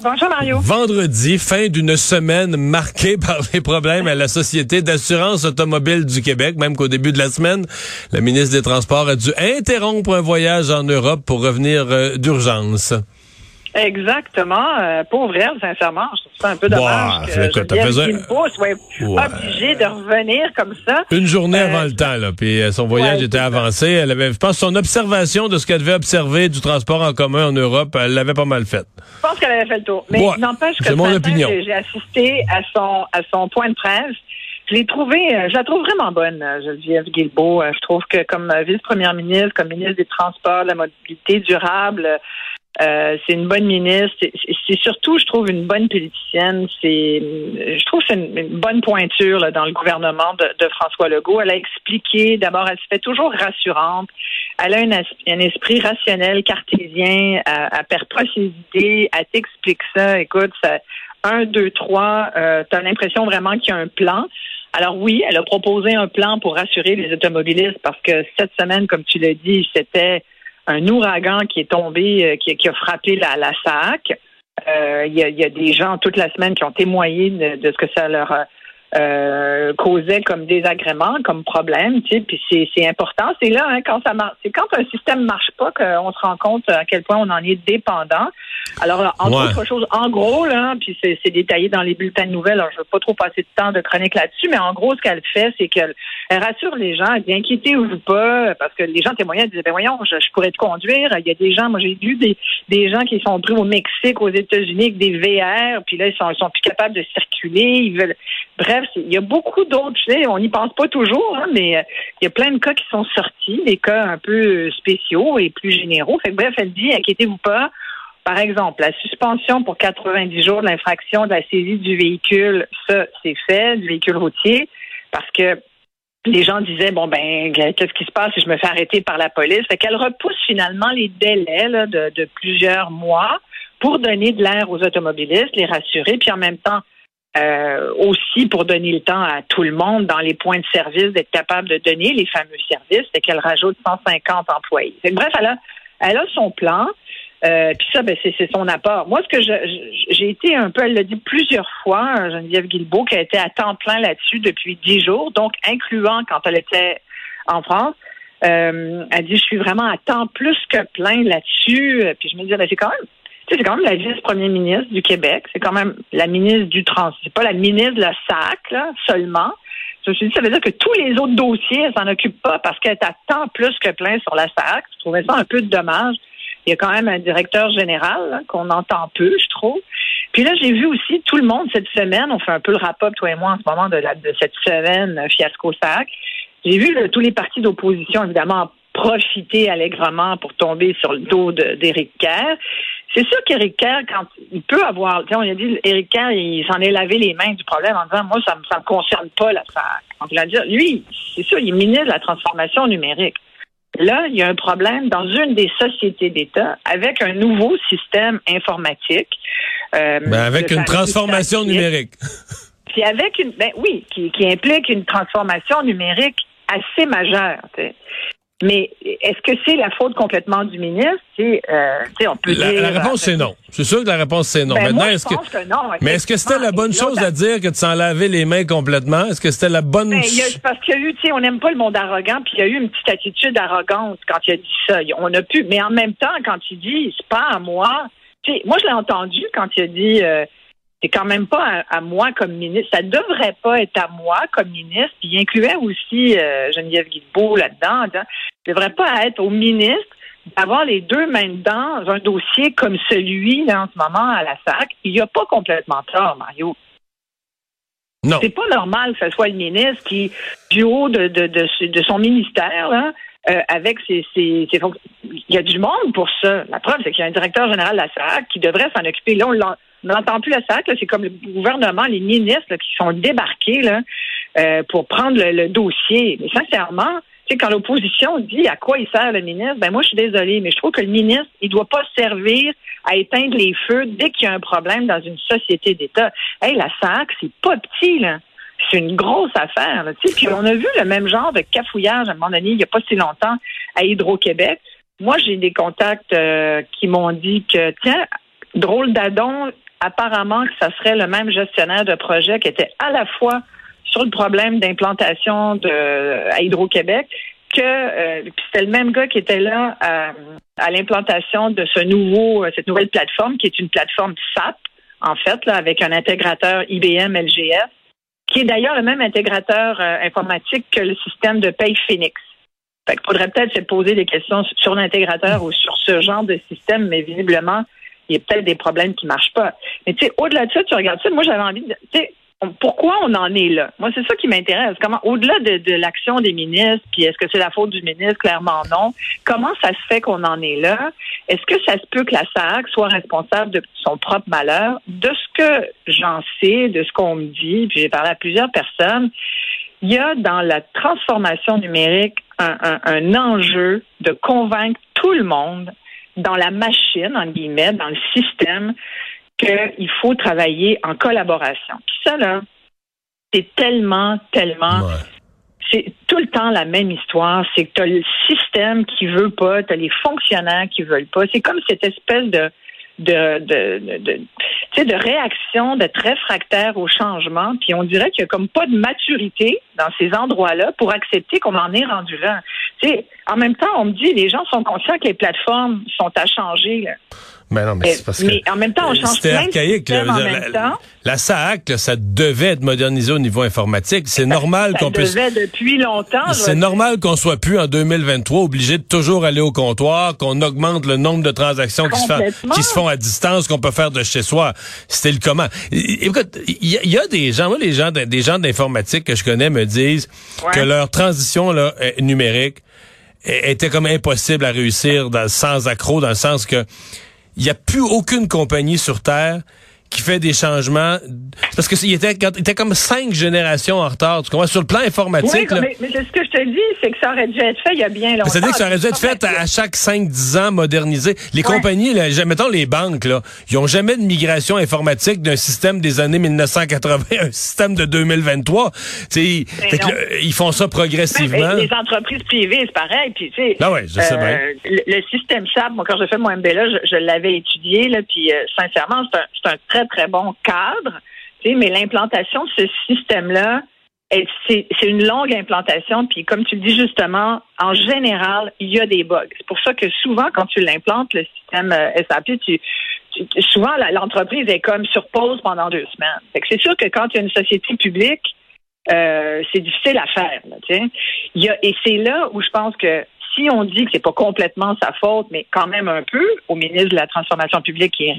Bonjour Mario. Vendredi, fin d'une semaine marquée par les problèmes à la Société d'assurance automobile du Québec, même qu'au début de la semaine, la ministre des Transports a dû interrompre un voyage en Europe pour revenir euh, d'urgence. Exactement. Euh, pauvre elle, sincèrement, je trouve ça un peu dommage Bah, que Geneviève besoin- Guilbeault soit Ouais. obligée de revenir comme ça. Une journée Euh, avant le temps, là, puis euh, son voyage ouais, était avancé. Elle avait, je pense, son observation de ce qu'elle devait observer du transport en commun en Europe, elle l'avait pas mal faite. Je pense qu'elle avait fait le tour. Mais Ouais, n'empêche que mon opinion. j'ai assisté à son à son point de presse. Je l'ai trouvé, je la trouve vraiment bonne, Geneviève Guilbeault. Je trouve que comme vice-première ministre, comme ministre des Transports, de la mobilité durable, euh, c'est une bonne ministre. C'est- surtout, je trouve, une bonne politicienne. C'est, je trouve, c'est une, bonne pointure là, dans le gouvernement de, François Legault. Elle a expliqué. D'abord, elle se fait toujours rassurante. Elle a un esprit rationnel, cartésien. Elle, elle perd pas ses idées. Elle t'explique ça. Écoute, ça, un, deux, trois. Euh, T'as l'impression vraiment qu'il y a un plan. Alors oui, elle a proposé un plan pour rassurer les automobilistes parce que cette semaine, comme tu l'as dit, c'était un ouragan qui est tombé, euh, qui, a frappé la, la SAC. Euh, Il y, a, a des gens toute la semaine qui ont témoigné de, de ce que ça leur euh, euh, causait comme désagrément, comme problème, tu sais, puis c'est, c'est important. C'est là, hein, quand ça marche, c'est quand un système marche pas qu'on se rend compte à quel point on en est dépendant. Alors, entre Ouais. autres choses, en gros, là, puis c'est, c'est détaillé dans les bulletins de nouvelles, alors je veux pas trop passer de temps de chronique là-dessus, mais en gros, ce qu'elle fait, c'est qu'elle elle rassure les gens, elle dit inquiétez ou pas, parce que les gens témoignaient, elle disaient, ben voyons, je, je pourrais te conduire. Il y a des gens, moi j'ai vu des, des gens qui sont pris au Mexique, aux États-Unis avec des VR, puis là, ils sont, ils sont plus capables de circuler, ils veulent. Bref, c'est- il y a beaucoup d'autres, on n'y pense pas toujours, hein, mais euh, il y a plein de cas qui sont sortis, des cas un peu euh, spéciaux et plus généraux. Fait que bref, elle dit, inquiétez-vous pas. Par exemple, la suspension pour 90 jours de l'infraction de la saisie du véhicule, ça, c'est fait, du véhicule routier, parce que les gens disaient bon ben qu'est-ce qui se passe si je me fais arrêter par la police? Fait qu'elle repousse finalement les délais de plusieurs mois pour donner de l'air aux automobilistes, les rassurer, puis en même temps euh, aussi pour donner le temps à tout le monde dans les points de service d'être capable de donner les fameux services, c'est qu'elle rajoute 150 employés. Bref, elle a, elle a son plan. Euh, puis ça, ben, c'est son apport. Moi, ce que j'ai été un peu, elle l'a dit plusieurs fois, euh, Geneviève Guilbeault, qui a été à temps plein là-dessus depuis dix jours, donc incluant quand elle était en France. Euh, elle dit, je suis vraiment à temps plus que plein là-dessus. Euh, Puis je me dis, ben, c'est quand même, c'est quand même la vice-première ministre du Québec. C'est quand même la ministre du trans. C'est pas la ministre de la SAC, là, seulement. Je me suis dit, ça veut dire que tous les autres dossiers, elle s'en occupe pas parce qu'elle temps plus que plein sur la SAC. Je trouvais ça un peu dommage. Il y a quand même un directeur général qu'on entend peu, je trouve. Puis là, j'ai vu aussi tout le monde cette semaine. On fait un peu le rapport, toi et moi, en ce moment, de, la, de cette semaine euh, fiasco SAC. J'ai vu tous les partis d'opposition, évidemment, profiter allègrement pour tomber sur le dos d'Éric Kerr. C'est sûr qu'Éric Kerr, quand il peut avoir, tu sais, on a dit, Éric Kerr, il s'en est lavé les mains du problème en disant, moi, ça me, ça me concerne pas la SAC. Donc, lui, c'est sûr, il est ministre de la transformation numérique. Là, il y a un problème dans une des sociétés d'État avec un nouveau système informatique. euh, Ben, avec une transformation numérique. Puis avec une, ben oui, qui, qui implique une transformation numérique assez majeure. Mais est-ce que c'est la faute complètement du ministre? Euh, tu sais, on peut La, dire. la réponse, c'est non. C'est sûr que la réponse, c'est non. Ben, Maintenant, est-ce que, non, mais est-ce que c'était la bonne chose à dire que de s'en laver les mains complètement? Est-ce que c'était la bonne... Ben, y a- parce qu'il y a eu, tu sais, on n'aime pas le monde arrogant, puis il y a eu une petite attitude arrogante quand il a dit ça. On a pu, mais en même temps, quand il dit, c'est pas à moi. Tu sais, moi, je l'ai entendu quand il a dit, euh, c'est quand même pas à, à moi comme ministre. Ça devrait pas être à moi comme ministre. Puis il incluait aussi euh, Geneviève Guilbeault là-dedans. Ça devrait pas être au ministre d'avoir les deux mains dedans dans un dossier comme celui là, en ce moment à la SAC, il n'y a pas complètement tort, Mario. Non. C'est pas normal que ce soit le ministre qui, du haut de, de, de, de son ministère, là, euh, avec ses, ses, ses Il y a du monde pour ça. La preuve, c'est qu'il y a un directeur général de la SAC qui devrait s'en occuper. Là, on on n'entend plus la SAC. C'est comme le gouvernement, les ministres qui sont débarqués là, euh, pour prendre le, dossier. Mais sincèrement, quand l'opposition dit à quoi il sert le ministre, ben moi, je suis désolée, mais je trouve que le ministre, il doit pas servir à éteindre les feux dès qu'il y a un problème dans une société d'État. Hey, la SAC, c'est pas petit, là. C'est une grosse affaire. Puis on a vu le même genre de cafouillage à un moment donné, il n'y a pas si longtemps, à Hydro-Québec. Moi, j'ai des contacts euh, qui m'ont dit que, tiens, drôle d'adon, apparemment que ça serait le même gestionnaire de projet qui était à la fois sur le problème d'implantation de à Hydro-Québec que euh, c'était le même gars qui était là à, l'implantation de ce nouveau euh, cette nouvelle plateforme qui est une plateforme SAP en fait là avec un intégrateur IBM LGS qui est d'ailleurs le même intégrateur euh, informatique que le système de paye Phoenix. Fait qu'il faudrait peut-être se poser des questions sur l'intégrateur ou sur ce genre de système, mais visiblement, il y a peut-être des problèmes qui marchent pas. Mais tu sais, au-delà de ça, tu regardes ça, moi j'avais envie de. Tu sais, pourquoi on en est là? Moi, c'est ça qui m'intéresse. Comment, au-delà de, de l'action des ministres, puis est-ce que c'est la faute du ministre? Clairement non. Comment ça se fait qu'on en est là? Est-ce que ça se peut que la SAC soit responsable de son propre malheur? De ce que j'en sais, de ce qu'on me dit, puis j'ai parlé à plusieurs personnes, il y a dans la transformation numérique un enjeu de convaincre tout le monde dans la machine, en guillemets, dans le système, qu'il faut travailler en collaboration. Puis ça, là, c'est tellement, tellement Ouais. c'est tout le temps la même histoire. C'est que tu as le système qui veut pas, tu as les fonctionnaires qui veulent pas. C'est comme cette espèce de de, de, de, de- réaction de très fractaire au changement. Puis on dirait qu'il y a comme pas de maturité dans ces endroits-là pour accepter qu'on en est rendu là. En même temps, on me dit les gens sont conscients que les plateformes sont à changer. Mais non, mais Mais, c'est parce mais que. en même temps, on change C'était plein archaïque. là. en même la, temps. la SAAC, là, ça devait être modernisé au niveau informatique. C'est normal Ça qu'on puisse. devait depuis longtemps. C'est normal qu'on soit plus en 2023 obligé de toujours aller au comptoir, qu'on augmente le nombre de transactions qui se, font, qui se font à distance, qu'on peut faire de chez soi. C'était le comment. Écoute, il y, a- il y a des gens, moi, les gens, de- des gens d'informatique que je connais me disent Ouais. que leur transition là, euh, numérique était comme impossible à réussir dans, sans accroc, dans le sens que il n'y a plus aucune compagnie sur Terre qui fait des changements. Parce que il était, il était comme cinq générations en retard. Tu comprends? Sur le plan Oui, informatique, là, mais, mais ce que je te dis, c'est que ça aurait dû être fait il y a bien longtemps. c'est-à-dire que ça aurait dû être fait à, à chaque 5-10 ans, modernisé. Les Ouais. compagnies, là, mettons les banques, là, ils ont jamais de migration informatique d'un système des années 1980 à un système de 2023. Tu sais, Mais fait que, là, ils font ça progressivement. mais les entreprises privées, c'est pareil. Puis, tu sais, Ah ouais, je sais euh, bien. le, le système SAP, moi, quand j'ai fait mon MBA, je, je l'avais étudié, là, puis euh, sincèrement, c'est un, un très, très bon cadre. Mais l'implantation de ce système-là, c'est une longue implantation. Puis, comme tu le dis justement, en général, il y a des bugs. C'est pour ça que souvent, quand tu l'implantes, le système euh, SAP, souvent, l'entreprise est comme sur pause pendant deux semaines. C'est sûr que quand il y a une société publique, euh, c'est difficile à faire. Et c'est là où je pense que si on dit que c'est pas complètement sa faute, mais quand même un peu, au ministre de la Transformation publique qui est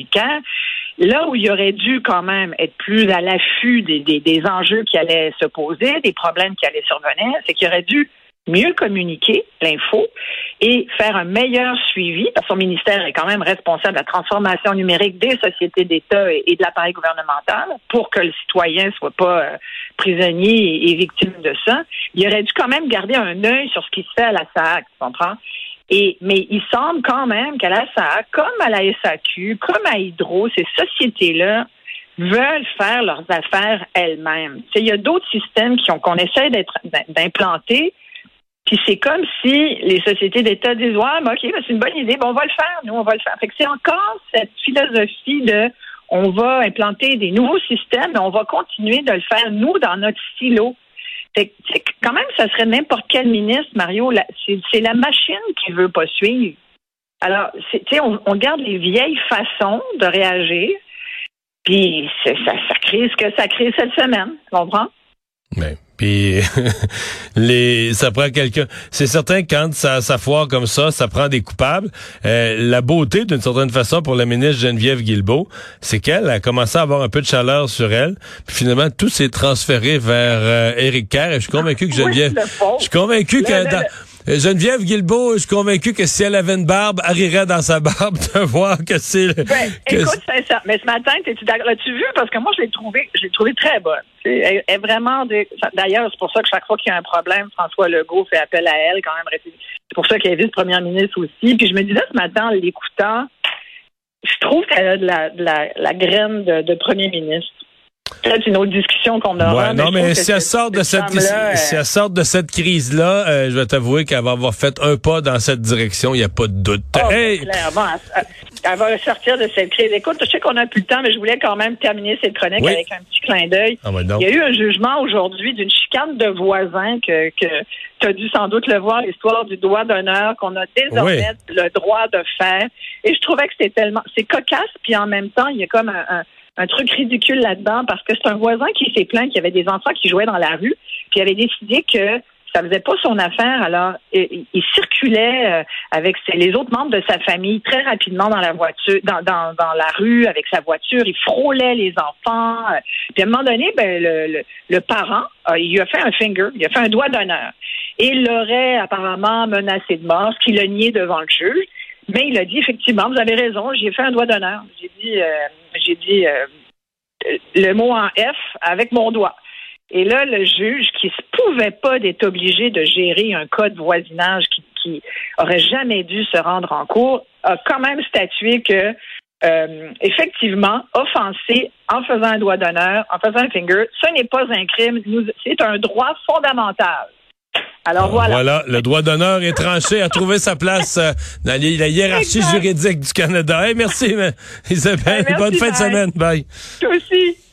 là où il aurait dû quand même être plus à l'affût des, enjeux qui allaient se poser, des problèmes qui allaient survenir, c'est qu'il aurait dû mieux communiquer l'info et faire un meilleur suivi, parce que son ministère est quand même responsable de la transformation numérique des sociétés d'État et, de l'appareil gouvernemental pour que le citoyen soit pas euh, prisonnier et, et victime de ça. Il aurait dû quand même garder un œil sur ce qui se fait à la SAC, tu comprends? Et, mais il semble quand même qu'à la SAC, comme à la SAQ, comme à Hydro, ces sociétés-là veulent faire leurs affaires elles-mêmes. Il y a d'autres systèmes qu'on essaie d'être d'implanter, puis c'est comme si les sociétés d'État disent Ouais, ben, OK, c'est une bonne idée, ben, on va le faire, nous, on va le faire. Fait que c'est encore cette philosophie de on va implanter des nouveaux systèmes, mais on va continuer de le faire, nous, dans notre silo. Quand même, ça serait n'importe quel ministre, Mario. C'est la machine qui veut pas suivre. Alors, on, on garde les vieilles façons de réagir, puis ça, crée ce que ça crée cette semaine. Tu comprends? Ouais. Puis les, ça prend quelqu'un. C'est certain quand ça, ça foire comme ça, ça prend des coupables. Euh, la beauté, d'une certaine façon, pour la ministre Geneviève Guilbeault, c'est qu'elle a commencé à avoir un peu de chaleur sur elle. Puis finalement, tout s'est transféré vers euh, Éric Kerr. Et je suis convaincu que Geneviève, je suis convaincu que dans, euh, Geneviève Guilbeault, je suis convaincu que si elle avait une barbe, elle rirait dans sa barbe de voir que c'est. Ben, écoute, sincère, mais ce matin, L'as-tu vu? Parce que moi, je l'ai trouvé, je l'ai trouvé très bonne. Elle est vraiment. D'ailleurs, c'est pour ça que chaque fois qu'il y a un problème, François Legault fait appel à elle, quand même. C'est pour ça qu'elle est vice-première ministre aussi. Puis je me disais ce matin, en l'écoutant, je trouve qu'elle a de la, de la, la graine de, de premier ministre peut-être une autre discussion qu'on aura. Ouais, non, mais, si elle sort de cette, si elle sort de cette crise-là, euh, je vais t'avouer qu'elle va avoir fait un pas dans cette direction, il n'y a pas de doute. Oh, hey! Clairement, elle, va sortir de cette crise. Écoute, je sais qu'on a plus de temps, mais je voulais quand même terminer cette chronique avec un petit clin d'œil. Ah, il y a eu un jugement aujourd'hui d'une chicane de voisins que, que tu as dû sans doute le voir, l'histoire du droit d'honneur qu'on a désormais le droit de faire. Et je trouvais que c'était tellement, c'est cocasse, puis en même temps, il y a comme un un truc ridicule là-dedans parce que c'est un voisin qui s'est plaint qu'il y avait des enfants qui jouaient dans la rue, puis il avait décidé que ça faisait pas son affaire. Alors, il, circulait euh, avec les autres membres de sa famille très rapidement dans la voiture, dans, la rue avec sa voiture. Il frôlait les enfants. Euh, puis à un moment donné, ben, le, le, parent, il lui a fait un finger, il a fait un doigt d'honneur. Et il l'aurait apparemment menacé de mort, ce qu'il a nié devant le juge. Mais il a dit effectivement, vous avez raison, j'ai fait un doigt d'honneur. J'ai dit, euh, j'ai dit euh, le mot en F avec mon doigt. Et là, le juge, qui ne pouvait pas d'être obligé de gérer un cas de voisinage qui, qui aurait jamais dû se rendre en cours, a quand même statué que euh, effectivement, offenser en faisant un doigt d'honneur, en faisant un finger, ce n'est pas un crime, c'est un droit fondamental. Alors voilà. Voilà, le droit d'honneur est tranché, a trouvé sa place euh, dans la hiérarchie juridique du Canada. merci, Isabelle. bonne fin de semaine. Bye. Toi aussi.